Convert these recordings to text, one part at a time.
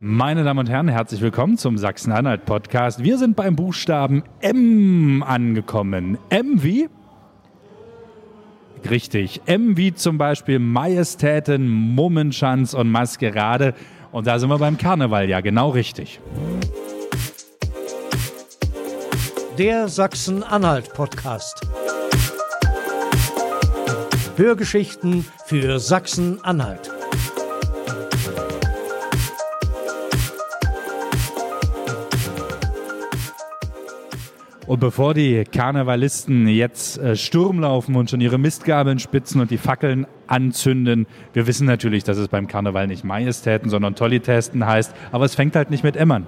Meine Damen und Herren, herzlich willkommen zum Sachsen-Anhalt-Podcast. Wir sind beim Buchstaben M angekommen. M wie? Richtig. M wie zum Beispiel Majestäten, Mummenschanz und Maskerade. Und da sind wir beim Karneval, ja, genau richtig. Der Sachsen-Anhalt-Podcast. Hörgeschichten für Sachsen-Anhalt. Und bevor die Karnevalisten jetzt äh, Sturm laufen und schon ihre Mistgabeln spitzen und die Fackeln anzünden, wir wissen natürlich, dass es beim Karneval nicht Majestäten, sondern Tollitäten heißt, aber es fängt halt nicht mit M an.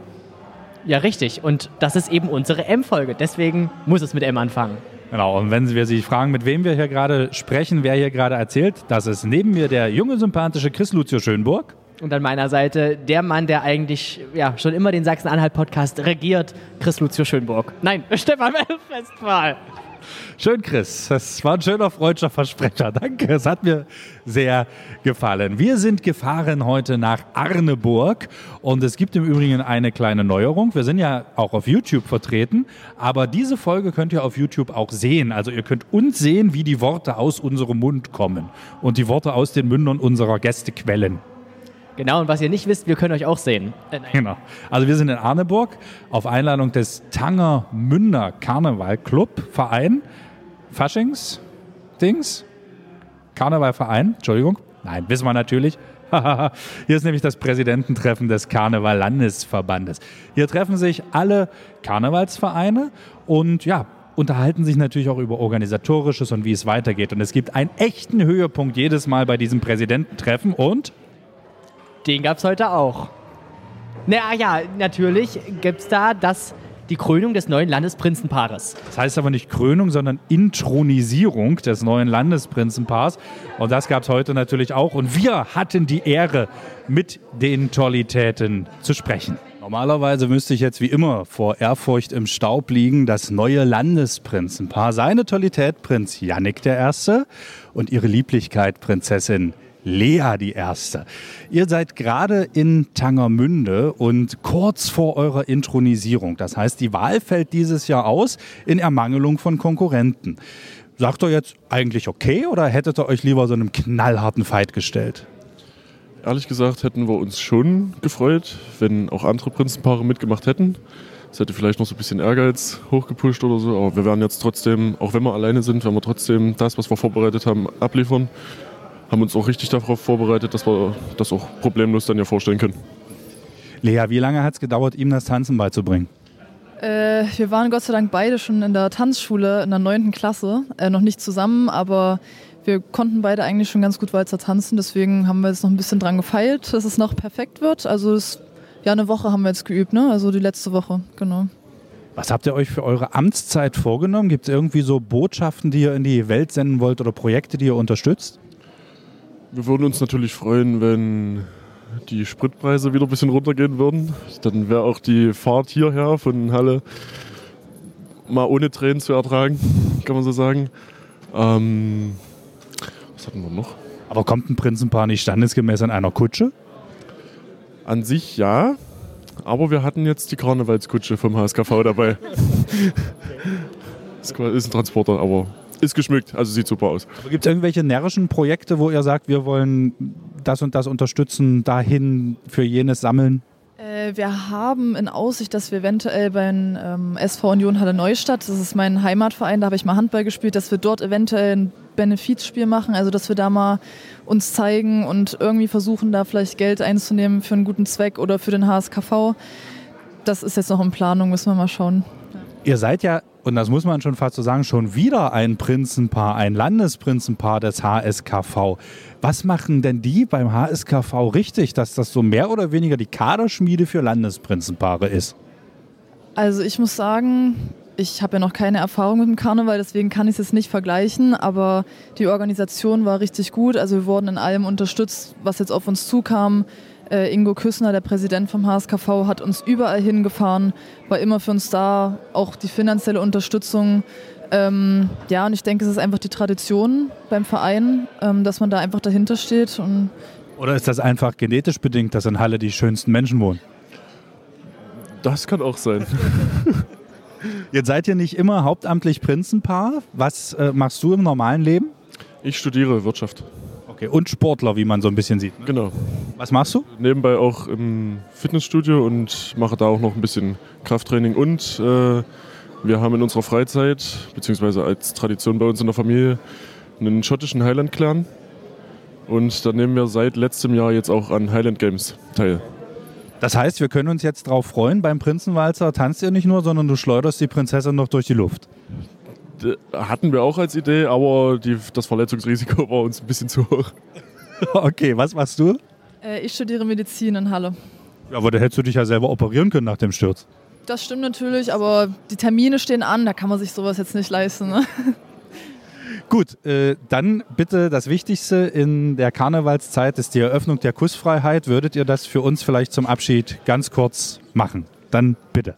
Ja, richtig. Und das ist eben unsere M-Folge. Deswegen muss es mit M anfangen. Genau, und wenn wir sich fragen, mit wem wir hier gerade sprechen, wer hier gerade erzählt, das ist neben mir der junge, sympathische Chris Lucio Schönburg. Und an meiner Seite der Mann, der eigentlich ja, schon immer den Sachsen-Anhalt-Podcast regiert, Chris Lucio Schönburg. Nein, Stefan Westphal. Schön, Chris. Das war ein schöner freudscher Versprecher. Danke, es hat mir sehr gefallen. Wir sind gefahren heute nach Arneburg und es gibt im Übrigen eine kleine Neuerung. Wir sind ja auch auf YouTube vertreten, aber diese Folge könnt ihr auf YouTube auch sehen. Also ihr könnt uns sehen, wie die Worte aus unserem Mund kommen und die Worte aus den Mündern unserer Gäste quellen. Genau, und was ihr nicht wisst, wir können euch auch sehen. Äh, genau. Also wir sind in Arneburg auf Einladung des Tanger Münder Karneval Club Verein. Faschings Dings? Karnevalverein, Entschuldigung. Nein, wissen wir natürlich. Hier ist nämlich das Präsidententreffen des Karneval-Landesverbandes. Hier treffen sich alle Karnevalsvereine und ja, unterhalten sich natürlich auch über organisatorisches und wie es weitergeht. Und es gibt einen echten Höhepunkt jedes Mal bei diesem Präsidententreffen und den gab es heute auch. Na ja, natürlich gibt es da das, die Krönung des neuen Landesprinzenpaares. Das heißt aber nicht Krönung, sondern Intronisierung des neuen Landesprinzenpaars. Und das gab es heute natürlich auch. Und wir hatten die Ehre, mit den Tollitäten zu sprechen. Normalerweise müsste ich jetzt wie immer vor Ehrfurcht im Staub liegen, das neue Landesprinzenpaar, seine Tollität Prinz Jannik I. und ihre Lieblichkeit Prinzessin Lea die Erste. Ihr seid gerade in Tangermünde und kurz vor eurer Intronisierung. Das heißt, die Wahl fällt dieses Jahr aus in Ermangelung von Konkurrenten. Sagt ihr jetzt eigentlich okay oder hättet ihr euch lieber so einem knallharten Fight gestellt? Ehrlich gesagt hätten wir uns schon gefreut, wenn auch andere Prinzenpaare mitgemacht hätten. Das hätte vielleicht noch so ein bisschen Ehrgeiz hochgepusht oder so, aber wir werden jetzt trotzdem, auch wenn wir alleine sind, werden wir trotzdem das, was wir vorbereitet haben, abliefern haben uns auch richtig darauf vorbereitet, dass wir das auch problemlos dann ja vorstellen können. Lea, wie lange hat es gedauert, ihm das Tanzen beizubringen? Äh, wir waren Gott sei Dank beide schon in der Tanzschule in der 9. Klasse. Äh, noch nicht zusammen, aber wir konnten beide eigentlich schon ganz gut Walzer tanzen. Deswegen haben wir jetzt noch ein bisschen dran gefeilt, dass es noch perfekt wird. Also das, ja, eine Woche haben wir jetzt geübt, ne? also die letzte Woche, genau. Was habt ihr euch für eure Amtszeit vorgenommen? Gibt es irgendwie so Botschaften, die ihr in die Welt senden wollt oder Projekte, die ihr unterstützt? Wir würden uns natürlich freuen, wenn die Spritpreise wieder ein bisschen runtergehen würden. Dann wäre auch die Fahrt hierher von Halle mal ohne Tränen zu ertragen, kann man so sagen. Ähm, was hatten wir noch? Aber kommt ein Prinzenpaar nicht standesgemäß an einer Kutsche? An sich ja, aber wir hatten jetzt die Karnevalskutsche vom HSKV dabei. das ist ein Transporter, aber ist geschmückt, also sieht super aus. Gibt es irgendwelche närrischen Projekte, wo ihr sagt, wir wollen das und das unterstützen, dahin für jenes sammeln? Äh, wir haben in Aussicht, dass wir eventuell beim ähm, SV Union Halle Neustadt, das ist mein Heimatverein, da habe ich mal Handball gespielt, dass wir dort eventuell ein Benefizspiel machen, also dass wir da mal uns zeigen und irgendwie versuchen, da vielleicht Geld einzunehmen für einen guten Zweck oder für den HSKV. Das ist jetzt noch in Planung, müssen wir mal schauen. Ihr seid ja und das muss man schon fast so sagen, schon wieder ein Prinzenpaar, ein Landesprinzenpaar des HSKV. Was machen denn die beim HSKV richtig, dass das so mehr oder weniger die Kaderschmiede für Landesprinzenpaare ist? Also ich muss sagen, ich habe ja noch keine Erfahrung mit dem Karneval, deswegen kann ich es jetzt nicht vergleichen, aber die Organisation war richtig gut. Also wir wurden in allem unterstützt, was jetzt auf uns zukam. Äh, Ingo Küssner, der Präsident vom HSKV, hat uns überall hingefahren, war immer für uns da, auch die finanzielle Unterstützung. Ähm, ja, und ich denke, es ist einfach die Tradition beim Verein, ähm, dass man da einfach dahinter steht und Oder ist das einfach genetisch bedingt, dass in Halle die schönsten Menschen wohnen? Das kann auch sein. Jetzt seid ihr nicht immer hauptamtlich Prinzenpaar. Was äh, machst du im normalen Leben? Ich studiere Wirtschaft. Okay, und Sportler, wie man so ein bisschen sieht. ne? Genau. Was machst du? Nebenbei auch im Fitnessstudio und mache da auch noch ein bisschen Krafttraining. Und äh, wir haben in unserer Freizeit, beziehungsweise als Tradition bei uns in der Familie, einen schottischen Highland-Clan. Und da nehmen wir seit letztem Jahr jetzt auch an Highland Games teil. Das heißt, wir können uns jetzt drauf freuen, beim Prinzenwalzer tanzt ihr nicht nur, sondern du schleuderst die Prinzessin noch durch die Luft. Hatten wir auch als Idee, aber die, das Verletzungsrisiko war uns ein bisschen zu hoch. Okay, was machst du? Äh, ich studiere Medizin in Halle. Ja, aber da hättest du dich ja selber operieren können nach dem Sturz. Das stimmt natürlich, aber die Termine stehen an, da kann man sich sowas jetzt nicht leisten. Ne? Gut, äh, dann bitte das Wichtigste in der Karnevalszeit ist die Eröffnung der Kussfreiheit. Würdet ihr das für uns vielleicht zum Abschied ganz kurz machen? Dann bitte.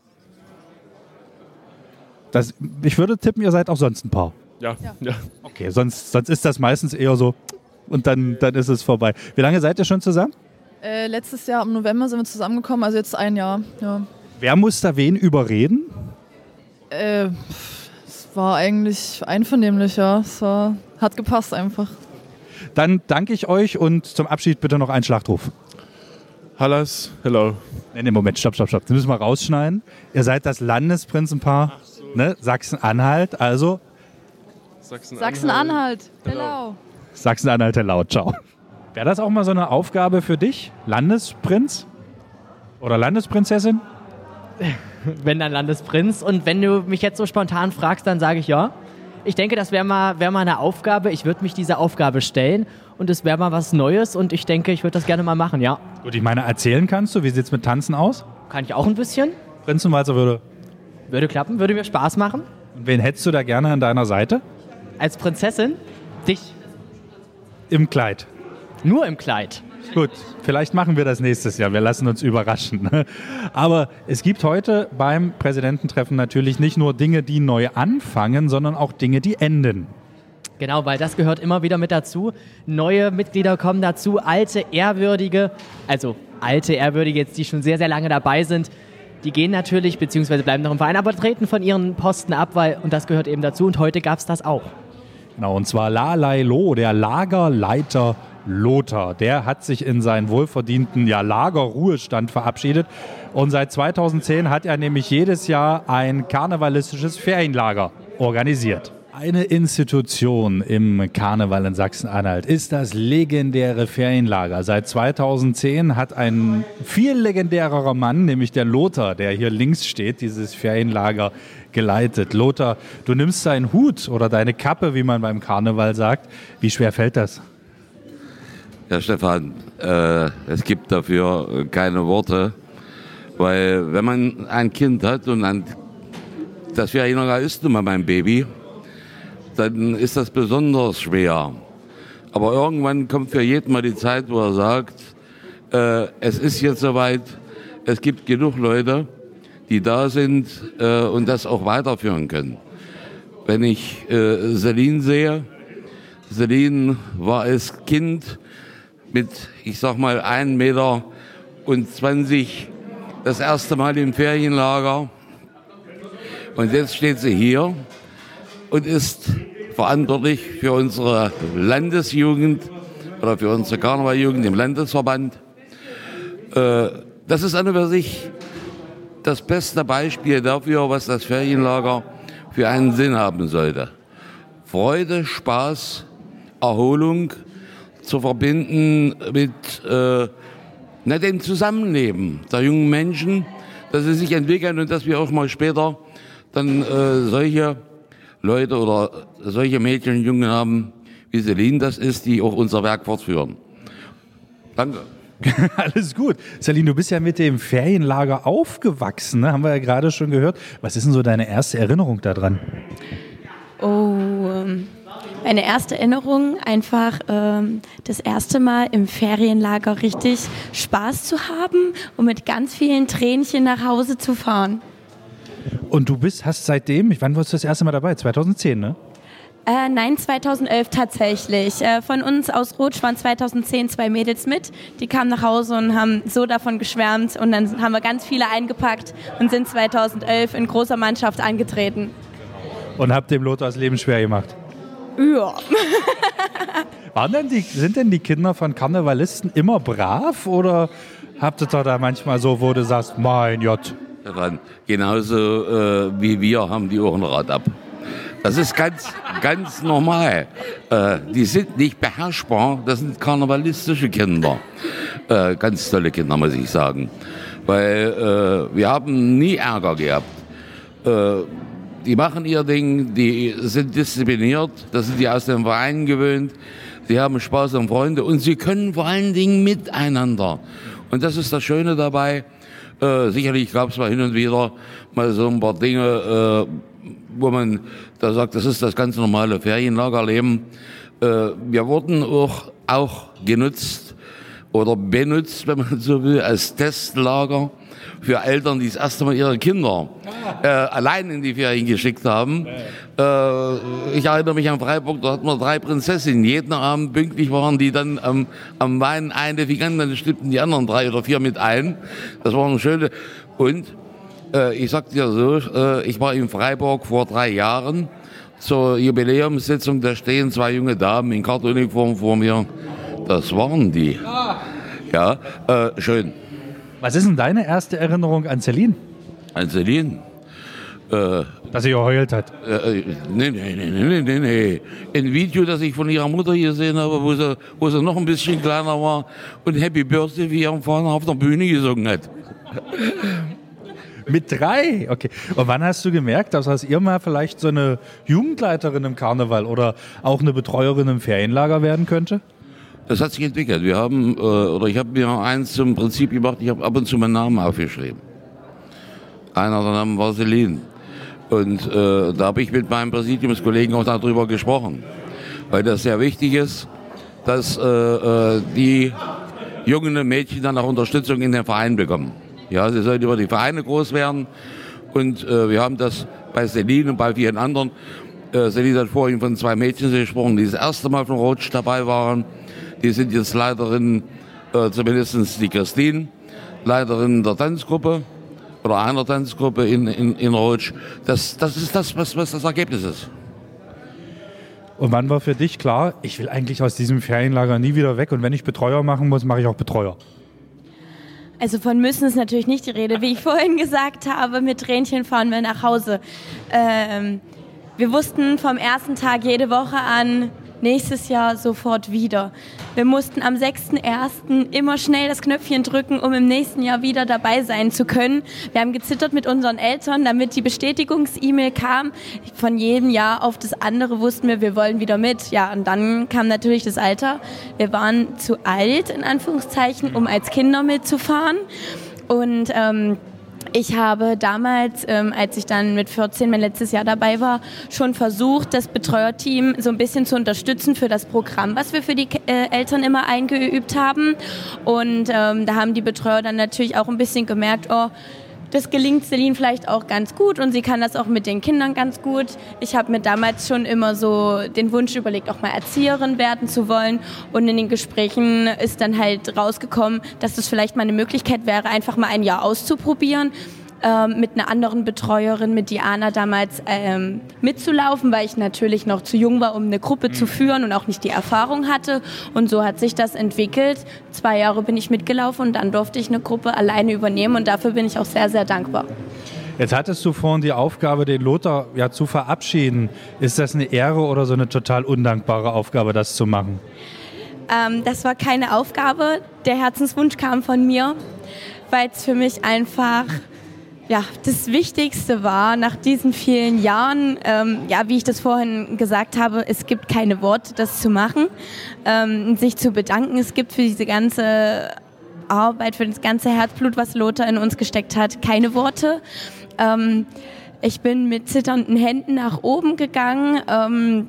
Das, ich würde tippen, ihr seid auch sonst ein Paar. Ja, ja. Okay, sonst, sonst ist das meistens eher so und dann, dann ist es vorbei. Wie lange seid ihr schon zusammen? Äh, letztes Jahr im November sind wir zusammengekommen, also jetzt ein Jahr. Ja. Wer muss da wen überreden? Äh, es war eigentlich einvernehmlich, ja. Es war, hat gepasst einfach. Dann danke ich euch und zum Abschied bitte noch ein Schlachtruf. Hallas, hello. Nee, nee, Moment, stopp, stopp, stopp. Das müssen wir rausschneiden. Ihr seid das Landesprinzenpaar ne? Sachsen-Anhalt, also Sachsen-Anhalt, hello. Sachsen-Anhalt laut, ciao. Wäre das auch mal so eine Aufgabe für dich, Landesprinz oder Landesprinzessin? Wenn dann Landesprinz. Und wenn du mich jetzt so spontan fragst, dann sage ich ja. Ich denke, das wäre mal, wär mal eine Aufgabe. Ich würde mich dieser Aufgabe stellen und es wäre mal was Neues und ich denke, ich würde das gerne mal machen, ja. Gut, ich meine, erzählen kannst du, wie sieht es mit Tanzen aus? Kann ich auch ein bisschen. Prinzenwalzer würde. Würde klappen, würde mir Spaß machen. Und wen hättest du da gerne an deiner Seite? Als Prinzessin, dich Im Kleid. nur im Kleid. Gut, vielleicht machen wir das nächstes Jahr. Wir lassen uns überraschen. Aber es gibt heute beim Präsidententreffen natürlich nicht nur Dinge, die neu anfangen, sondern auch Dinge, die enden. Genau, weil das gehört immer wieder mit dazu. Neue Mitglieder kommen dazu, alte, ehrwürdige, also alte, ehrwürdige, jetzt die schon sehr, sehr lange dabei sind, die gehen natürlich, beziehungsweise bleiben noch im Verein, aber treten von ihren Posten ab, weil, und das gehört eben dazu. Und heute gab es das auch. Genau, und zwar Lalai Lo, der Lagerleiter Lothar. Der hat sich in seinen wohlverdienten ja, Lagerruhestand verabschiedet. Und seit 2010 hat er nämlich jedes Jahr ein karnevalistisches Ferienlager organisiert. Eine Institution im Karneval in Sachsen-Anhalt ist das legendäre Ferienlager. Seit 2010 hat ein viel legendärerer Mann, nämlich der Lothar, der hier links steht, dieses Ferienlager geleitet. Lothar, du nimmst deinen Hut oder deine Kappe, wie man beim Karneval sagt. Wie schwer fällt das? Ja, Stefan, äh, es gibt dafür keine Worte, weil wenn man ein Kind hat und ein, das Ferienlager ist nun mal mein Baby, dann ist das besonders schwer. Aber irgendwann kommt für jeden mal die Zeit, wo er sagt, äh, es ist jetzt soweit, es gibt genug Leute, die da sind äh, und das auch weiterführen können. Wenn ich äh, Celine sehe, Celine war als Kind mit, ich sag mal, 1 Meter und 20 das erste Mal im Ferienlager. Und jetzt steht sie hier und ist verantwortlich für unsere Landesjugend oder für unsere Karnevaljugend im Landesverband. Äh, Das ist an und für sich das beste Beispiel dafür, was das Ferienlager für einen Sinn haben sollte. Freude, Spaß, Erholung zu verbinden mit äh, na, dem Zusammenleben der jungen Menschen, dass sie sich entwickeln und dass wir auch mal später dann äh, solche Leute oder solche Mädchen und Jungen haben, wie Celine das ist, die auch unser Werk fortführen. Danke. Alles gut. Celine, du bist ja mit dem Ferienlager aufgewachsen, ne? haben wir ja gerade schon gehört. Was ist denn so deine erste Erinnerung daran? Oh, ähm, meine erste Erinnerung, einfach ähm, das erste Mal im Ferienlager richtig Spaß zu haben und mit ganz vielen Tränchen nach Hause zu fahren. Und du bist, hast seitdem, wann warst du das erste Mal dabei? 2010, ne? Äh, nein, 2011 tatsächlich. Äh, von uns aus Rotsch waren 2010 zwei Mädels mit. Die kamen nach Hause und haben so davon geschwärmt. Und dann haben wir ganz viele eingepackt und sind 2011 in großer Mannschaft angetreten. Und habt dem Lothar das Leben schwer gemacht. Ja. Waren denn die, sind denn die Kinder von Karnevalisten immer brav oder habt ihr da manchmal so, wo du sagst, mein Gott? Stefan, genauso äh, wie wir haben die auch ein Rad ab. Das ist ganz, ganz normal. Äh, die sind nicht beherrschbar, das sind karnevalistische Kinder. Äh, ganz tolle Kinder, muss ich sagen. Weil äh, wir haben nie Ärger gehabt. Äh, die machen ihr Ding, die sind diszipliniert, das sind die aus dem Verein gewöhnt, sie haben Spaß und Freunde und sie können vor allen Dingen miteinander. Und das ist das Schöne dabei. Äh, sicherlich gab es mal hin und wieder mal so ein paar Dinge, äh, wo man da sagt, das ist das ganz normale Ferienlagerleben. Äh, wir wurden auch, auch genutzt oder benutzt, wenn man so will, als Testlager für Eltern, die das erste Mal ihre Kinder äh, allein in die Ferien geschickt haben. Äh, ich erinnere mich an Freiburg, da hatten wir drei Prinzessinnen. Jeden Abend pünktlich waren die dann am, am Wein eindefikant, dann stimmten die anderen drei oder vier mit ein. Das war eine schöne. Und äh, ich sag dir so, äh, ich war in Freiburg vor drei Jahren zur Jubiläumssitzung, da stehen zwei junge Damen in Kartuniform vor mir. Das waren die. Ja, äh, schön. Was ist denn deine erste Erinnerung an Celine? An Celine? Äh, Dass sie geheult hat. Äh, nee, nee, nee, nee, nee, nee. Ein Video, das ich von ihrer Mutter gesehen habe, wo sie, wo sie noch ein bisschen kleiner war und Happy Birthday wie ihren Vater auf der Bühne gesungen hat. Mit drei? Okay. Und wann hast du gemerkt, dass aus ihr mal vielleicht so eine Jugendleiterin im Karneval oder auch eine Betreuerin im Ferienlager werden könnte? Das hat sich entwickelt. Wir haben, äh, oder ich habe mir eins zum Prinzip gemacht, ich habe ab und zu meinen Namen aufgeschrieben. Einer der Namen war Celine. Und äh, da habe ich mit meinem Präsidiumskollegen auch darüber gesprochen. Weil das sehr wichtig ist, dass äh, äh, die jungen Mädchen dann auch Unterstützung in den Verein bekommen. Ja, sie sollen über die Vereine groß werden. Und äh, wir haben das bei Celine und bei vielen anderen. Äh, Celine hat vorhin von zwei Mädchen gesprochen, die das erste Mal von Rotsch dabei waren. Die sind jetzt Leiterin, äh, zumindest die Christine, Leiterin der Tanzgruppe oder einer Tanzgruppe in, in, in Rotsch. Das, das ist das, was, was das Ergebnis ist. Und wann war für dich klar, ich will eigentlich aus diesem Ferienlager nie wieder weg und wenn ich Betreuer machen muss, mache ich auch Betreuer? Also von müssen ist natürlich nicht die Rede. Wie ich vorhin gesagt habe, mit Tränchen fahren wir nach Hause. Ähm, wir wussten vom ersten Tag jede Woche an, nächstes Jahr sofort wieder. Wir mussten am 6.1. immer schnell das Knöpfchen drücken, um im nächsten Jahr wieder dabei sein zu können. Wir haben gezittert mit unseren Eltern, damit die Bestätigungs-E-Mail kam. Von jedem Jahr auf das andere wussten wir, wir wollen wieder mit. Ja, und dann kam natürlich das Alter. Wir waren zu alt, in Anführungszeichen, um als Kinder mitzufahren. Und ähm, ich habe damals, ähm, als ich dann mit 14 mein letztes Jahr dabei war, schon versucht, das Betreuerteam so ein bisschen zu unterstützen für das Programm, was wir für die äh, Eltern immer eingeübt haben. Und ähm, da haben die Betreuer dann natürlich auch ein bisschen gemerkt, oh, das gelingt Celine vielleicht auch ganz gut und sie kann das auch mit den Kindern ganz gut. Ich habe mir damals schon immer so den Wunsch überlegt, auch mal Erzieherin werden zu wollen. Und in den Gesprächen ist dann halt rausgekommen, dass das vielleicht mal eine Möglichkeit wäre, einfach mal ein Jahr auszuprobieren ähm, mit einer anderen Betreuerin, mit Diana damals ähm, mitzulaufen, weil ich natürlich noch zu jung war, um eine Gruppe mhm. zu führen und auch nicht die Erfahrung hatte. Und so hat sich das entwickelt. Zwei Jahre bin ich mitgelaufen und dann durfte ich eine Gruppe alleine übernehmen und dafür bin ich auch sehr, sehr dankbar. Jetzt hattest du vorhin die Aufgabe, den Lothar ja zu verabschieden. Ist das eine Ehre oder so eine total undankbare Aufgabe, das zu machen? Ähm, das war keine Aufgabe. Der Herzenswunsch kam von mir, weil es für mich einfach ja, das Wichtigste war nach diesen vielen Jahren, ähm, ja, wie ich das vorhin gesagt habe, es gibt keine Worte, das zu machen, ähm, sich zu bedanken. Es gibt für diese ganze Arbeit, für das ganze Herzblut, was Lothar in uns gesteckt hat, keine Worte. Ähm, ich bin mit zitternden Händen nach oben gegangen. Ähm,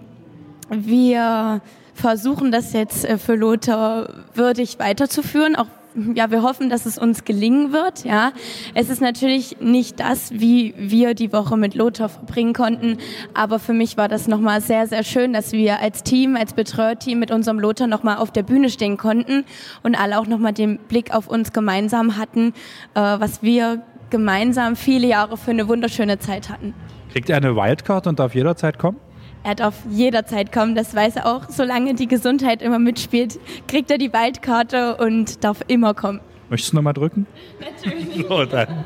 wir versuchen das jetzt äh, für Lothar würdig weiterzuführen, auch ja, wir hoffen, dass es uns gelingen wird. Ja, es ist natürlich nicht das, wie wir die Woche mit Lothar verbringen konnten, aber für mich war das nochmal sehr, sehr schön, dass wir als Team, als Betreuerteam mit unserem Lothar nochmal auf der Bühne stehen konnten und alle auch nochmal den Blick auf uns gemeinsam hatten, äh, was wir gemeinsam viele Jahre für eine wunderschöne Zeit hatten. Kriegt er eine Wildcard und darf jederzeit kommen? Er darf jederzeit kommen, das weiß er auch. Solange die Gesundheit immer mitspielt, kriegt er die Waldkarte und darf immer kommen. Möchtest du nochmal drücken? Natürlich. So, dann.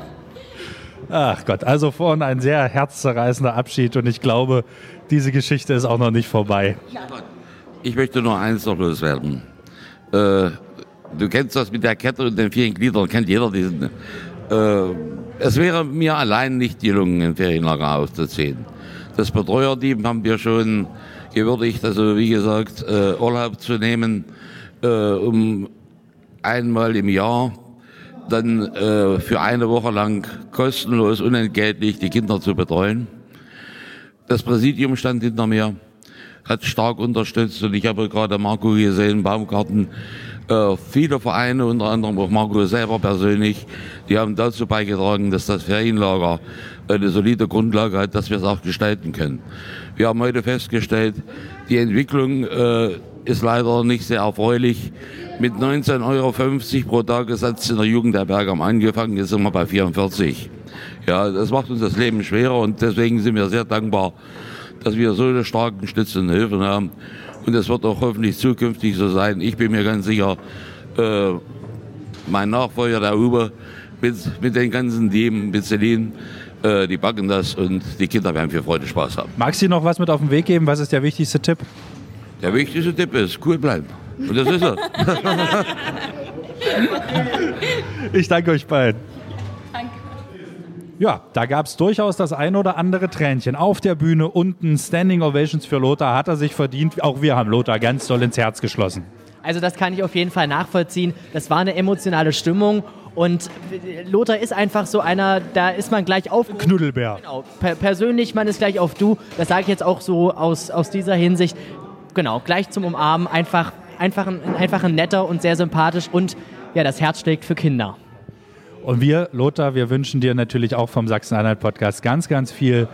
Ach Gott, also vorhin ein sehr herzzerreißender Abschied und ich glaube, diese Geschichte ist auch noch nicht vorbei. Ich möchte nur eins noch loswerden. Äh, du kennst das mit der Kette und den vielen Gliedern, kennt jeder diesen. Äh, es wäre mir allein nicht gelungen, ein Ferienlager aufzuziehen. Das Betreuerteam haben wir schon gewürdigt, also wie gesagt, äh, Urlaub zu nehmen, äh, um einmal im Jahr dann äh, für eine Woche lang kostenlos, unentgeltlich die Kinder zu betreuen. Das Präsidium stand hinter mir, hat stark unterstützt und ich habe gerade Marco gesehen, Baumgarten, äh, viele Vereine, unter anderem auch Marco selber persönlich, die haben dazu beigetragen, dass das Ferienlager eine solide Grundlage hat, dass wir es auch gestalten können. Wir haben heute festgestellt, die Entwicklung äh, ist leider nicht sehr erfreulich. Mit 19,50 Euro pro Tagessatz in der Jugendherberge am angefangen, jetzt sind wir bei 44. Ja, das macht uns das Leben schwerer und deswegen sind wir sehr dankbar, dass wir so eine starken stützenden Hilfen haben. Und das wird auch hoffentlich zukünftig so sein. Ich bin mir ganz sicher, äh, mein Nachfolger, Uwe, mit, mit den ganzen Team, mit Celine, äh, die backen das und die Kinder werden viel Freude Spaß haben. Magst du noch was mit auf den Weg geben? Was ist der wichtigste Tipp? Der wichtigste Tipp ist, cool bleiben. Und das ist er. Ich danke euch beiden. Ja, da gab es durchaus das ein oder andere Tränchen. Auf der Bühne unten Standing Ovations für Lothar hat er sich verdient. Auch wir haben Lothar ganz doll ins Herz geschlossen. Also das kann ich auf jeden Fall nachvollziehen. Das war eine emotionale Stimmung und Lothar ist einfach so einer, da ist man gleich auf. Knuddelbär. Genau. Per persönlich, man ist gleich auf du. Das sage ich jetzt auch so aus, aus dieser Hinsicht. Genau, gleich zum Umarmen. Einfach, einfach, ein, einfach ein netter und sehr sympathisch und ja, das Herz schlägt für Kinder. Und wir, Lothar, wir wünschen dir natürlich auch vom Sachsen-Anhalt-Podcast ganz, ganz viel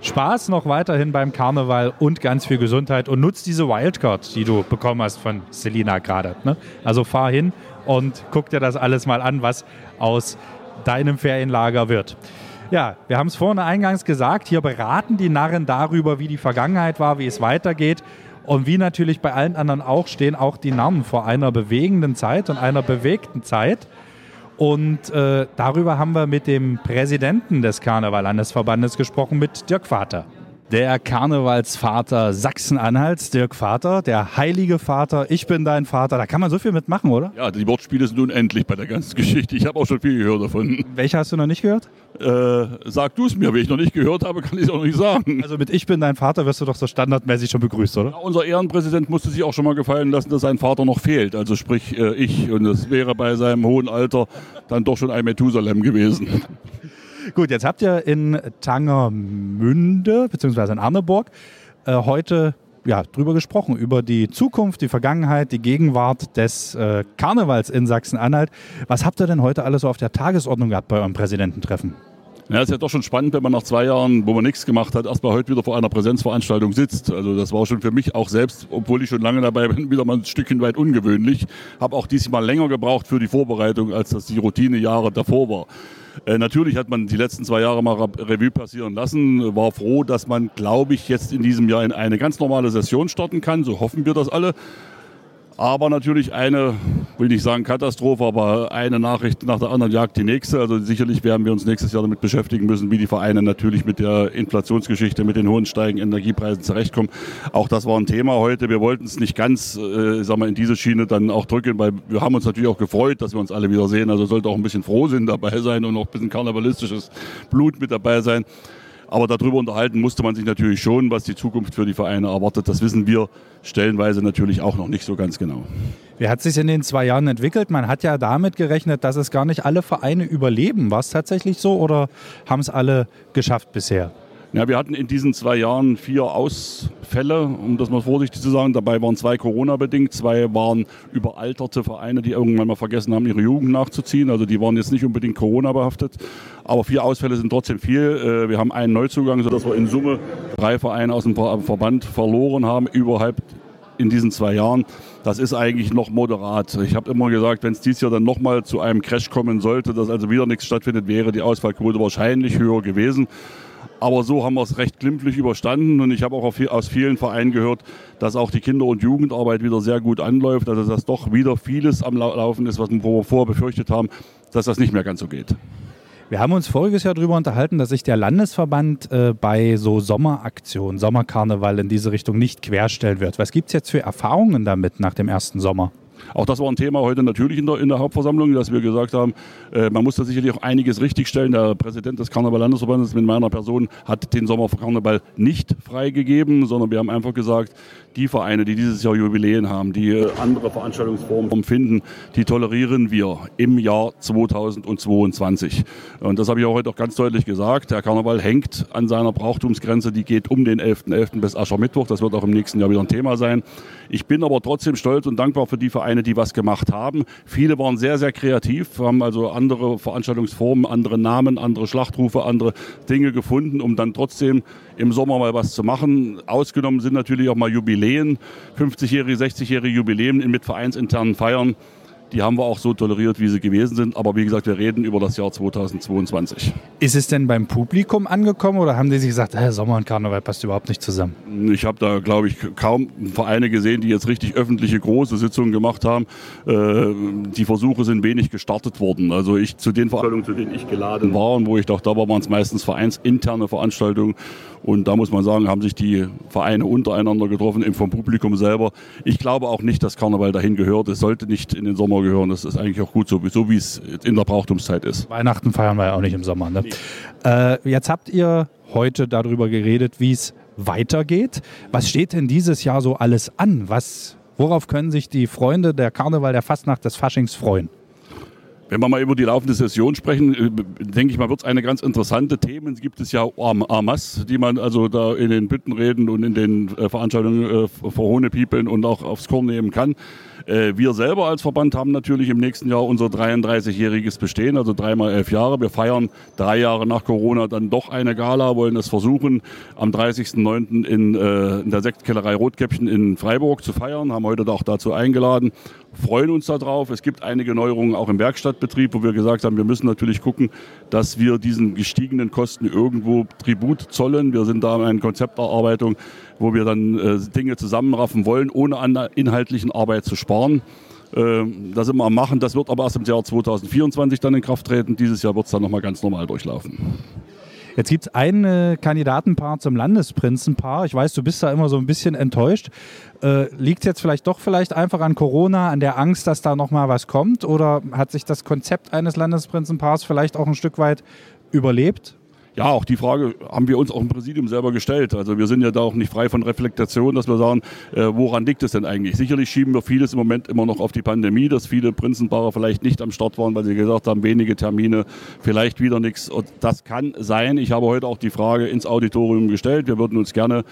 Spaß noch weiterhin beim Karneval und ganz viel Gesundheit und nutz diese Wildcard, die du bekommen hast von Selina gerade. Ne? Also fahr hin und guck dir das alles mal an, was aus deinem Ferienlager wird. Ja, wir haben es vorhin eingangs gesagt, hier beraten die Narren darüber, wie die Vergangenheit war, wie es weitergeht. Und wie natürlich bei allen anderen auch, stehen auch die Narren vor einer bewegenden Zeit und einer bewegten Zeit. Und äh, darüber haben wir mit dem Präsidenten des Karneval-Landesverbandes gesprochen, mit Dirk Vater. Der Karnevalsvater Sachsen-Anhalts, Dirk Vater, der heilige Vater, ich bin dein Vater. Da kann man so viel mitmachen, oder? Ja, die Wortspiele sind unendlich bei der ganzen Geschichte. Ich habe auch schon viel gehört davon. Welche hast du noch nicht gehört? Äh, sag du es mir, wenn ich noch nicht gehört habe, kann ich es auch nicht sagen. Also mit Ich bin dein Vater wirst du doch so standardmäßig schon begrüßt, oder? Ja, unser Ehrenpräsident musste sich auch schon mal gefallen lassen, dass sein Vater noch fehlt. Also sprich äh, ich. Und das wäre bei seinem hohen Alter dann doch schon ein Methusalem gewesen. Gut, jetzt habt ihr in Tangermünde, beziehungsweise in Arneburg, äh, heute ja, drüber gesprochen, über die Zukunft, die Vergangenheit, die Gegenwart des äh, Karnevals in Sachsen-Anhalt. Was habt ihr denn heute alles so auf der Tagesordnung gehabt bei eurem Präsidententreffen? Ja, ist ja doch schon spannend, wenn man nach zwei Jahren, wo man nichts gemacht hat, erstmal heute wieder vor einer Präsenzveranstaltung sitzt. Also das war schon für mich auch selbst, obwohl ich schon lange dabei bin, wieder mal ein Stückchen weit ungewöhnlich. Habe auch diesmal länger gebraucht für die Vorbereitung, als das die Routinejahre davor war. Äh, natürlich hat man die letzten zwei Jahre mal Revue passieren lassen, war froh, dass man, glaube ich, jetzt in diesem Jahr in eine ganz normale Session starten kann. So hoffen wir das alle. Aber natürlich eine, will nicht sagen Katastrophe, aber eine Nachricht nach der anderen jagt die nächste. Also sicherlich werden wir uns nächstes Jahr damit beschäftigen müssen, wie die Vereine natürlich mit der Inflationsgeschichte, mit den hohen steigenden Energiepreisen zurechtkommen. Auch das war ein Thema heute. Wir wollten es nicht ganz, äh, sag mal, in diese Schiene dann auch drücken, weil wir haben uns natürlich auch gefreut, dass wir uns alle wieder sehen. Also sollte auch ein bisschen Frohsinn dabei sein und auch ein bisschen karnevalistisches Blut mit dabei sein. Aber darüber unterhalten musste man sich natürlich schon, was die Zukunft für die Vereine erwartet. Das wissen wir stellenweise natürlich auch noch nicht so ganz genau. Wie hat sich in den zwei Jahren entwickelt? Man hat ja damit gerechnet, dass es gar nicht alle Vereine überleben. War es tatsächlich so oder haben es alle geschafft bisher? Ja, wir hatten in diesen zwei Jahren vier Ausfälle, um das mal vorsichtig zu sagen. Dabei waren zwei Corona-bedingt, zwei waren überalterte Vereine, die irgendwann mal vergessen haben, ihre Jugend nachzuziehen. Also die waren jetzt nicht unbedingt Corona-behaftet. Aber vier Ausfälle sind trotzdem viel. Äh, Wir haben einen Neuzugang, sodass wir in Summe drei Vereine aus dem Ver- Verband verloren haben, überhalb in diesen zwei Jahren. Das ist eigentlich noch moderat. Ich habe immer gesagt, wenn es dieses Jahr dann nochmal zu einem Crash kommen sollte, dass also wieder nichts stattfindet, wäre die Ausfallquote wahrscheinlich höher gewesen. Aber so haben wir es recht glimpflich überstanden und ich habe auch aus vielen Vereinen gehört, dass auch die Kinder- und Jugendarbeit wieder sehr gut anläuft, also dass doch wieder vieles am Lau- Laufen ist, was wir vorher befürchtet haben, dass das nicht mehr ganz so geht. Wir haben uns voriges Jahr darüber unterhalten, dass sich der Landesverband äh, bei so Sommeraktionen, Sommerkarneval in diese Richtung nicht querstellen wird. Was gibt es jetzt für Erfahrungen damit nach dem ersten Sommer? Auch das war ein Thema heute natürlich in der, in der Hauptversammlung, dass wir gesagt haben, äh, man muss da sicherlich auch einiges richtigstellen. Der Präsident des Karneval-Landesverbandes mit meiner Person hat den Sommerkarneval nicht freigegeben, sondern wir haben einfach gesagt, die Vereine, die dieses Jahr Jubiläen haben, die äh, andere Veranstaltungsformen finden, die tolerieren wir im Jahr 2022. Und das habe ich auch heute auch ganz deutlich gesagt. Der Karneval hängt an seiner Brauchtumsgrenze, die geht um den 11.11. bis Aschermittwoch. Das wird auch im nächsten Jahr wieder ein Thema sein. Ich bin aber trotzdem stolz und dankbar für die Vereine, die was gemacht haben. Viele waren sehr, sehr kreativ, haben also andere Veranstaltungsformen, andere Namen, andere Schlachtrufe, andere Dinge gefunden, um dann trotzdem im Sommer mal was zu machen. Ausgenommen sind natürlich auch mal Jubiläen, 50-jährige, 60-jährige Jubiläen mit vereinsinternen Feiern. Die haben wir auch so toleriert, wie sie gewesen sind. Aber wie gesagt, wir reden über das Jahr 2022. Ist es denn beim Publikum angekommen oder haben die sich gesagt, äh, Sommer und Karneval passt überhaupt nicht zusammen? Ich habe da, glaube ich, kaum Vereine gesehen, die jetzt richtig öffentliche große Sitzungen gemacht haben. Äh, die Versuche sind wenig gestartet worden. Also ich zu den Veranstaltungen, zu denen ich geladen war und wo ich dachte, da waren es meistens vereinsinterne Veranstaltungen. Und da muss man sagen, haben sich die Vereine untereinander getroffen, eben vom Publikum selber. Ich glaube auch nicht, dass Karneval dahin gehört. Es sollte nicht in den Sommer gehören. Das ist eigentlich auch gut so, so wie es in der Brauchtumszeit ist. Weihnachten feiern wir ja auch nicht im Sommer. Ne? Äh, jetzt habt ihr heute darüber geredet, wie es weitergeht. Was steht denn dieses Jahr so alles an? Was, worauf können sich die Freunde der Karneval, der Fastnacht, des Faschings freuen? Wenn wir mal über die laufende Session sprechen, äh, denke ich mal, wird es eine ganz interessante Themen. Gibt es ja masse, die man also da in den Büttenreden und in den äh, Veranstaltungen äh, verhohnepiepeln und auch aufs Korn nehmen kann. Wir selber als Verband haben natürlich im nächsten Jahr unser 33-jähriges Bestehen, also dreimal elf Jahre. Wir feiern drei Jahre nach Corona dann doch eine Gala, wollen es versuchen, am 30.09. In, in der Sektkellerei Rotkäppchen in Freiburg zu feiern, haben heute auch dazu eingeladen freuen uns darauf. Es gibt einige Neuerungen auch im Werkstattbetrieb, wo wir gesagt haben, wir müssen natürlich gucken, dass wir diesen gestiegenen Kosten irgendwo Tribut zollen. Wir sind da in einer Konzepterarbeitung, wo wir dann äh, Dinge zusammenraffen wollen, ohne an inhaltlichen Arbeit zu sparen. Ähm, das sind wir am Machen. Das wird aber erst im Jahr 2024 dann in Kraft treten. Dieses Jahr wird es dann nochmal ganz normal durchlaufen. Jetzt gibt es ein äh, Kandidatenpaar zum Landesprinzenpaar. Ich weiß, du bist da immer so ein bisschen enttäuscht. Äh, Liegt jetzt vielleicht doch vielleicht einfach an Corona, an der Angst, dass da nochmal was kommt? Oder hat sich das Konzept eines Landesprinzenpaars vielleicht auch ein Stück weit überlebt? Ja, auch die Frage haben wir uns auch im Präsidium selber gestellt. Also wir sind ja da auch nicht frei von Reflexion, dass wir sagen, äh, woran liegt es denn eigentlich? Sicherlich schieben wir vieles im Moment immer noch auf die Pandemie, dass viele Prinzenpaare vielleicht nicht am Start waren, weil sie gesagt haben, wenige Termine, vielleicht wieder nichts. Und das kann sein. Ich habe heute auch die Frage ins Auditorium gestellt. Wir würden uns gerne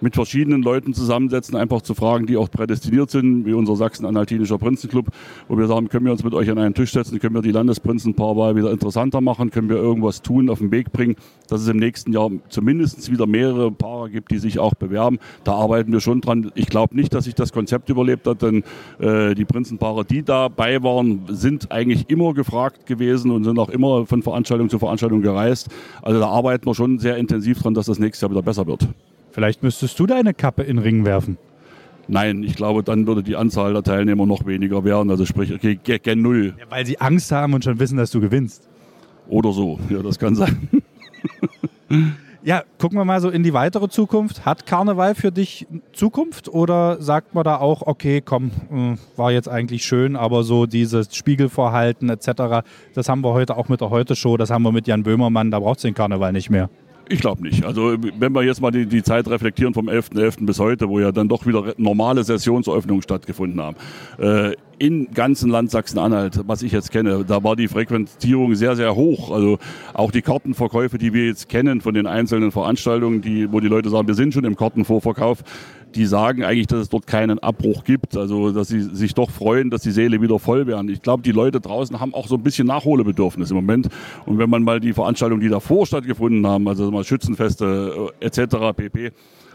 mit verschiedenen Leuten zusammensetzen, einfach zu fragen, die auch prädestiniert sind, wie unser Sachsen-Anhaltinischer Prinzenclub, wo wir sagen, können wir uns mit euch an einen Tisch setzen, können wir die Landesprinzenpaarwahl wieder interessanter machen, können wir irgendwas tun, auf den Weg bringen, dass es im nächsten Jahr zumindest wieder mehrere Paare gibt, die sich auch bewerben. Da arbeiten wir schon dran. Ich glaube nicht, dass sich das Konzept überlebt hat, denn äh, die Prinzenpaare, die dabei waren, sind eigentlich immer gefragt gewesen und sind auch immer von Veranstaltung zu Veranstaltung gereist. Also da arbeiten wir schon sehr intensiv dran, dass das nächstes Jahr wieder besser wird. Vielleicht müsstest du deine Kappe in den Ring werfen. Nein, ich glaube, dann würde die Anzahl der Teilnehmer noch weniger werden. Also sprich, okay, gen null Ja, weil sie Angst haben und schon wissen, dass du gewinnst. oder so. Ja, das kann sein. Ja, gucken wir mal so in die weitere Zukunft. Hat Karneval für dich Zukunft oder sagt man da auch, okay, komm, äh, war jetzt eigentlich schön, aber so dieses Spiegelvorhalten etc., das haben wir heute auch mit der Heute-Show, das haben wir mit Jan Böhmermann, da braucht es den Karneval nicht mehr. Ich glaube nicht. Also wenn wir jetzt mal die, die Zeit reflektieren vom 11.11. bis heute, wo ja dann doch wieder normale Sessionseröffnungen stattgefunden haben. Äh, im ganzen Land Sachsen-Anhalt, was ich jetzt kenne, da war die Frequentierung sehr, sehr hoch. Also auch die Kartenverkäufe, die wir jetzt kennen von den einzelnen Veranstaltungen, die, wo die Leute sagen, wir sind schon im Kartenvorverkauf, die sagen eigentlich, dass es dort keinen Abbruch gibt. Also dass sie sich doch freuen, dass die Säle wieder voll werden. Ich glaube, die Leute draußen haben auch so ein bisschen Nachholebedürfnis im Moment. Und wenn man mal die Veranstaltungen, die davor stattgefunden haben, also mal Schützenfeste äh, etc. pp.,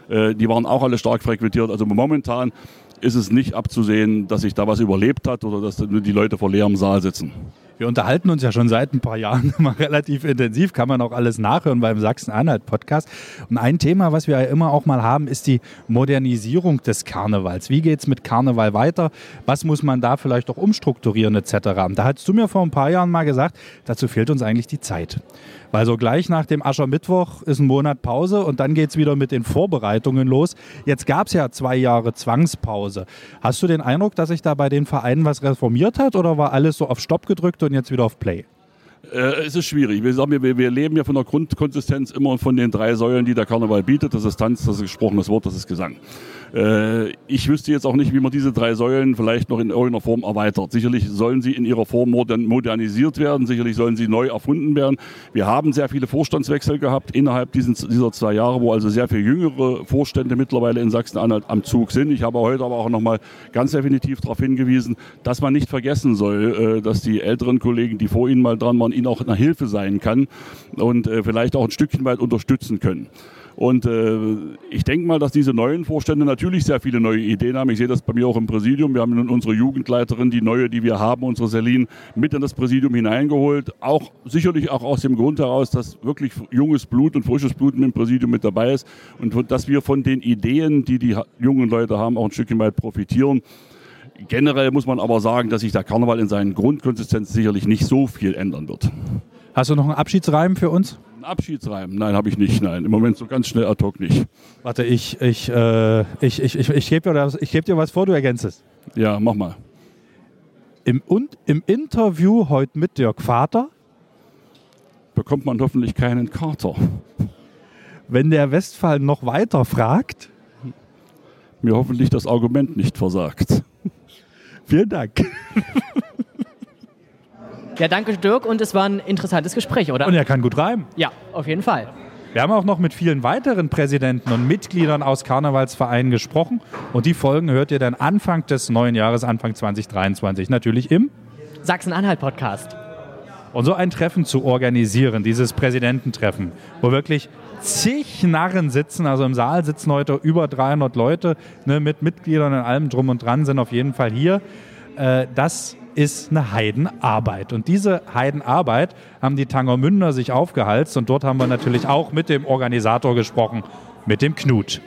äh, die waren auch alle stark frequentiert. Also momentan ist es nicht abzusehen, dass sich da was überlebt hat oder dass die Leute vor leerem Saal sitzen. Wir unterhalten uns ja schon seit ein paar Jahren immer relativ intensiv, kann man auch alles nachhören beim Sachsen-Anhalt-Podcast. Und ein Thema, was wir ja immer auch mal haben, ist die Modernisierung des Karnevals. Wie geht es mit Karneval weiter? Was muss man da vielleicht auch umstrukturieren etc.? Da hast du mir vor ein paar Jahren mal gesagt, dazu fehlt uns eigentlich die Zeit. Weil so gleich nach dem Aschermittwoch ist ein Monat Pause und dann geht es wieder mit den Vorbereitungen los. Jetzt gab es ja zwei Jahre Zwangspause. Hast du den Eindruck, dass sich da bei den Vereinen was reformiert hat oder war alles so auf Stopp gedrückt und jetzt wieder auf Play? Äh, es ist schwierig. Wir, sagen, wir, wir leben ja von der Grundkonsistenz immer von den drei Säulen, die der Karneval bietet. Das ist Tanz, das ist gesprochenes Wort, das ist Gesang. Äh, ich wüsste jetzt auch nicht, wie man diese drei Säulen vielleicht noch in irgendeiner Form erweitert. Sicherlich sollen sie in ihrer Form modernisiert werden, sicherlich sollen sie neu erfunden werden. Wir haben sehr viele Vorstandswechsel gehabt innerhalb diesen, dieser zwei Jahre, wo also sehr viel jüngere Vorstände mittlerweile in Sachsen-Anhalt am Zug sind. Ich habe heute aber auch noch mal ganz definitiv darauf hingewiesen, dass man nicht vergessen soll, äh, dass die älteren Kollegen, die vor ihnen mal dran waren, ihnen auch eine Hilfe sein kann und äh, vielleicht auch ein Stückchen weit unterstützen können. Und äh, ich denke mal, dass diese neuen Vorstände natürlich sehr viele neue Ideen haben. Ich sehe das bei mir auch im Präsidium. Wir haben nun unsere Jugendleiterin, die neue, die wir haben, unsere Selin, mit in das Präsidium hineingeholt. Auch sicherlich auch aus dem Grund heraus, dass wirklich junges Blut und frisches Blut im Präsidium mit dabei ist und dass wir von den Ideen, die die jungen Leute haben, auch ein Stückchen weit profitieren. Generell muss man aber sagen, dass sich der Karneval in seinen Grundkonsistenzen sicherlich nicht so viel ändern wird. Hast du noch einen Abschiedsreim für uns? Abschiedsreim? Nein, habe ich nicht. Nein, im Moment so ganz schnell ad hoc nicht. Warte, ich, ich, äh, ich, ich, ich, ich gebe dir, geb dir was vor, du ergänzt es. Ja, mach mal. Im, und, Im Interview heute mit Dirk Vater bekommt man hoffentlich keinen Kater. Wenn der Westphal noch weiter fragt, mir hoffentlich das Argument nicht versagt. Vielen Dank. Ja, danke Dirk und es war ein interessantes Gespräch, oder? Und er kann gut reimen. Ja, auf jeden Fall. Wir haben auch noch mit vielen weiteren Präsidenten und Mitgliedern aus Karnevalsvereinen gesprochen und die Folgen hört ihr dann Anfang des neuen Jahres, Anfang 2023, natürlich im Sachsen-Anhalt-Podcast. Und so ein Treffen zu organisieren, dieses Präsidententreffen, wo wirklich zig Narren sitzen, also im Saal sitzen heute über 300 Leute ne, mit Mitgliedern und allem drum und dran, sind auf jeden Fall hier. Äh, das ist eine Heidenarbeit. Und diese Heidenarbeit haben die Tangermünder sich aufgehalst und dort haben wir natürlich auch mit dem Organisator gesprochen, mit dem Knut.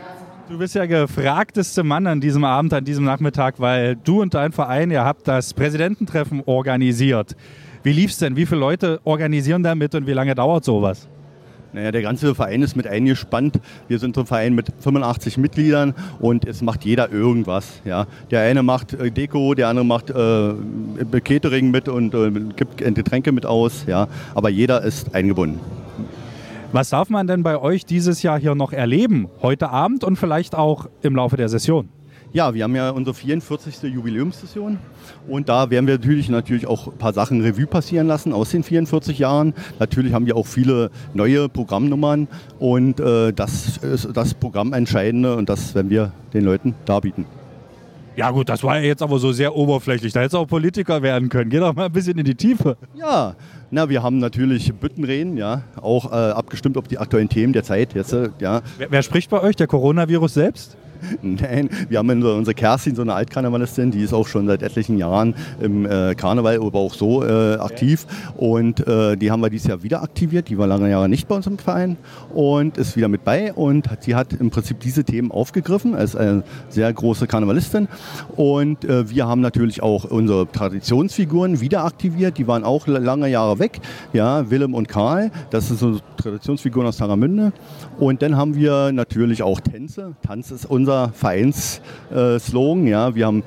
Du bist ja gefragteste Mann an diesem Abend, an diesem Nachmittag, weil du und dein Verein, ihr habt das Präsidententreffen organisiert. Wie lief's denn? Wie viele Leute organisieren damit und wie lange dauert sowas? Naja, der ganze Verein ist mit eingespannt. Wir sind so ein Verein mit 85 Mitgliedern und es macht jeder irgendwas. Ja. Der eine macht äh, Deko, der andere macht äh, Catering mit und äh, gibt Getränke mit aus. Ja. Aber jeder ist eingebunden. Was darf man denn bei euch dieses Jahr hier noch erleben? Heute Abend und vielleicht auch im Laufe der Session? Ja, wir haben ja unsere 44. Jubiläumssession und da werden wir natürlich, natürlich auch ein paar Sachen Revue passieren lassen aus den 44 Jahren. Natürlich haben wir auch viele neue Programmnummern und äh, das ist das Programmentscheidende und das werden wir den Leuten darbieten. Ja gut, das war ja jetzt aber so sehr oberflächlich. Da hätte es auch Politiker werden können. Geh doch mal ein bisschen in die Tiefe. Ja, na, wir haben natürlich Büttenreden, ja, auch äh, abgestimmt auf die aktuellen Themen der Zeit. Jetzt, äh, ja. Wer, wer spricht bei euch? Der Coronavirus selbst? Nein, wir haben unsere, Kerstin, so eine Altkarnevalistin, die ist auch schon seit etlichen Jahren im äh, Karneval, aber auch so äh, aktiv. Und äh, die haben wir dieses Jahr wieder aktiviert. Die war lange Jahre nicht bei uns im Verein und ist wieder mit bei. Und sie hat im Prinzip diese Themen aufgegriffen als eine sehr große Karnevalistin. Und äh, wir haben natürlich auch unsere Traditionsfiguren wieder aktiviert. Die waren auch lange Jahre weg. Ja, Willem und Karl, das sind so Traditionsfiguren aus Taramünde. Und dann haben wir natürlich auch Tänze. Tanz ist unser unser Vereinsslogan. ja, wir haben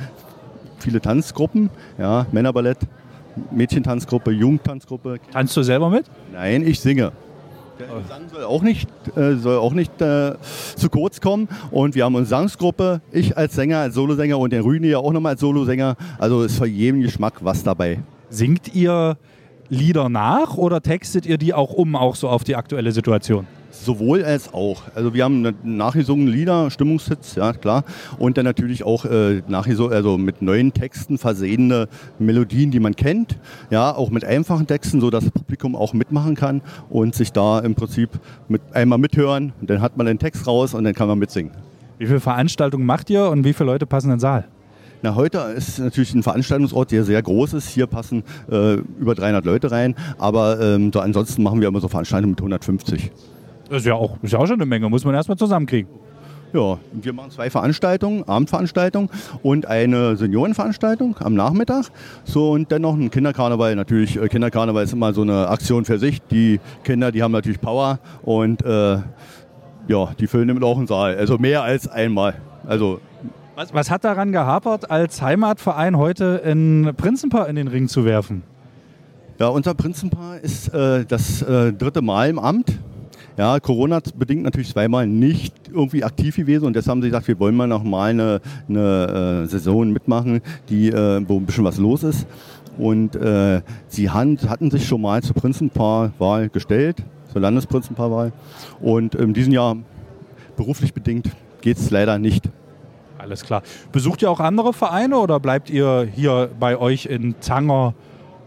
viele Tanzgruppen, ja, Männerballett, Mädchentanzgruppe, Jugendtanzgruppe. Tanzt du selber mit? Nein, ich singe. Der Gesang soll auch nicht, äh, soll auch nicht äh, zu kurz kommen. Und wir haben eine Gesangsgruppe, ich als Sänger, als Solosänger und der Rüni ja auch nochmal als Solosänger. Also ist für jeden Geschmack was dabei. Singt ihr Lieder nach oder textet ihr die auch um, auch so auf die aktuelle Situation? Sowohl als auch. Also wir haben nachgesungene Lieder, Stimmungshits, ja klar. Und dann natürlich auch äh, also mit neuen Texten versehene Melodien, die man kennt. Ja, auch mit einfachen Texten, sodass das Publikum auch mitmachen kann und sich da im Prinzip mit einmal mithören. Und dann hat man den Text raus und dann kann man mitsingen. Wie viele Veranstaltungen macht ihr und wie viele Leute passen in den Saal? Na, heute ist natürlich ein Veranstaltungsort, der sehr groß ist. Hier passen äh, über 300 Leute rein. Aber ähm, so ansonsten machen wir immer so Veranstaltungen mit 150. Das ist ja auch, ist ja auch schon eine Menge, muss man erstmal zusammenkriegen. Ja, wir machen zwei Veranstaltungen, Abendveranstaltungen und eine Seniorenveranstaltung am Nachmittag. So und dann noch ein Kinderkarneval. Natürlich, äh, Kinderkarneval ist immer so eine Aktion für sich. Die Kinder, die haben natürlich Power und äh, ja, die füllen damit auch einen Saal. Also mehr als einmal. Also was, was hat daran gehapert, als Heimatverein heute in Prinzenpaar in den Ring zu werfen? Ja, unser Prinzenpaar ist äh, das äh, dritte Mal im Amt. Ja, Corona bedingt natürlich zweimal nicht irgendwie aktiv gewesen und deshalb haben sie gesagt, wir wollen mal noch mal eine, eine äh, Saison mitmachen, die, äh, wo ein bisschen was los ist. Und äh, sie han, hatten sich schon mal zur Prinzenpaarwahl gestellt, zur Landesprinzenpaarwahl. Und in diesem Jahr, beruflich bedingt, geht es leider nicht. Alles klar. Besucht ihr auch andere Vereine oder bleibt ihr hier bei euch in Zanger?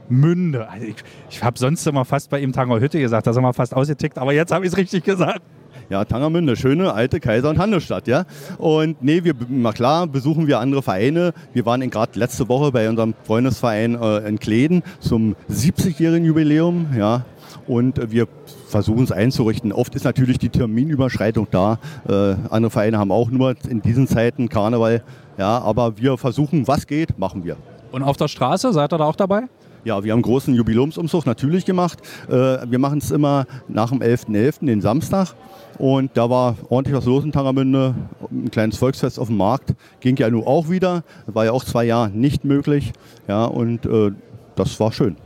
Münde. Also ich, ich habe sonst immer fast bei ihm Tangerhütte gesagt, da sind wir fast ausgetickt, aber jetzt habe ich es richtig gesagt. Ja, Tangermünde, schöne alte Kaiser- und Handelsstadt, ja. Und nee, wir, na klar, besuchen wir andere Vereine. Wir waren gerade letzte Woche bei unserem Freundesverein äh, in Kleden zum 70-jährigen Jubiläum, ja. Und äh, wir versuchen es einzurichten. Oft ist natürlich die Terminüberschreitung da. Äh, andere Vereine haben auch nur in diesen Zeiten Karneval, ja. Aber wir versuchen, was geht, machen wir. Und auf der Straße, seid ihr da auch dabei? Ja, wir haben einen großen Jubiläumsumzug natürlich gemacht. Äh, wir machen es immer nach dem 11.11., .11., den Samstag. Und da war ordentlich was los in Tangermünde. Ein kleines Volksfest auf dem Markt. Ging ja nun auch wieder. War ja auch zwei Jahre nicht möglich. Ja, und äh, das war schön.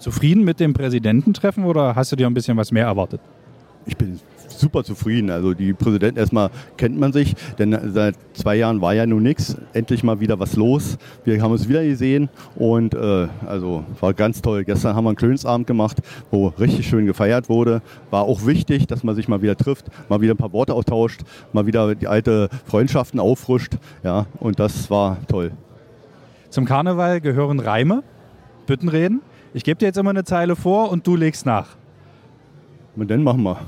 Zufrieden mit dem Präsidententreffen oder hast du dir ein bisschen was mehr erwartet? Ich bin super zufrieden. Also die Präsidenten erstmal kennt man sich, denn seit zwei Jahren war ja nun nichts. Endlich mal wieder was los. Wir haben uns wieder gesehen und äh, also war ganz toll. Gestern haben wir einen Klönsabend gemacht, wo richtig schön gefeiert wurde. War auch wichtig, dass man sich mal wieder trifft, mal wieder ein paar Worte austauscht, mal wieder die alte Freundschaften auffrischt. Ja, und das war toll. Zum Karneval gehören Reime, Büttenreden. Ich gebe dir jetzt immer eine Zeile vor und du legst nach. Und dann machen wir.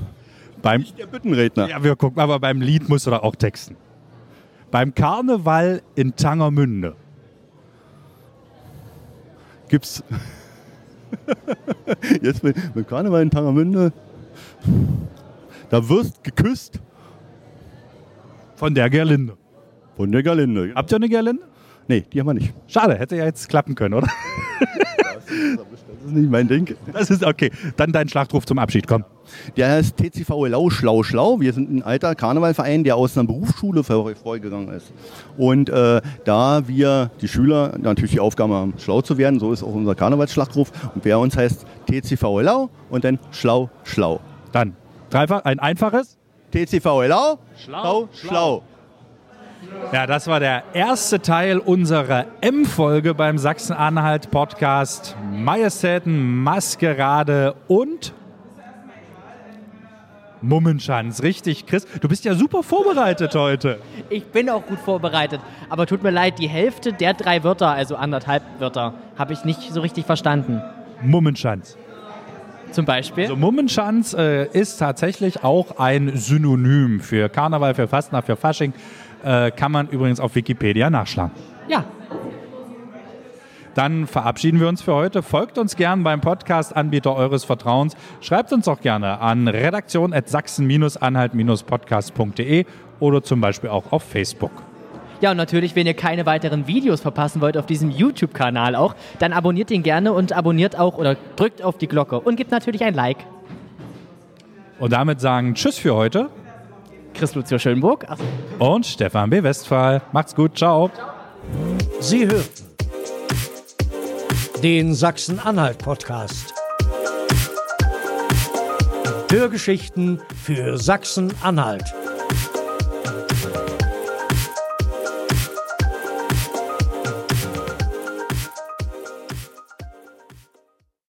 Beim, ich der Büttenredner. Ja, wir gucken, aber beim Lied musst du da auch texten. Beim Karneval in Tangermünde. Gibt's. Jetzt beim Karneval in Tangermünde. Da wirst geküsst. Von der Gerlinde. Von der Gerlinde. Habt ihr eine Gerlinde? Nee, die haben wir nicht. Schade, hätte ja jetzt klappen können, oder? Das ist, nicht mein Ding. Das ist okay. Dann dein Schlachtruf zum Abschied, komm. Der heißt TCV Lau Schlau Schlau. Wir sind ein alter Karnevalverein, der aus einer Berufsschule vorgegangen ist. Und äh, da wir, die Schüler, natürlich die Aufgabe haben, schlau zu werden, so ist auch unser Karnevalsschlachtruf. Und wer uns heißt TCV Lau und dann Schlau Schlau. Dann dreifach, ein einfaches. TCV Lau Schlau Schlau. Ja, das war der erste Teil unserer M-Folge beim Sachsen-Anhalt-Podcast. Majestäten, Maskerade und Mummenschanz. Richtig, Chris. Du bist ja super vorbereitet heute. Ich bin auch gut vorbereitet. Aber tut mir leid, die Hälfte der drei Wörter, also anderthalb Wörter, habe ich nicht so richtig verstanden. Mummenschanz. Zum Beispiel? Also Mummenschanz äh, ist tatsächlich auch ein Synonym für Karneval, für Fastnacht, für Fasching. Äh, kann man übrigens auf Wikipedia nachschlagen. Ja. Dann verabschieden wir uns für heute. Folgt uns gern beim Podcast-Anbieter eures Vertrauens. Schreibt uns auch gerne an redaktion.sachsen-anhalt-podcast.de oder zum Beispiel auch auf Facebook. Ja, und natürlich, wenn ihr keine weiteren Videos verpassen wollt auf diesem YouTube-Kanal auch, dann abonniert ihn gerne und abonniert auch oder drückt auf die Glocke und gebt natürlich ein Like. Und damit sagen Tschüss für heute. Chris Lucio Schönburg. Ach. Und Stefan B. Westphal. Macht's gut. Ciao. Sie hörten den Sachsen-Anhalt-Podcast. Hörgeschichten für Sachsen-Anhalt.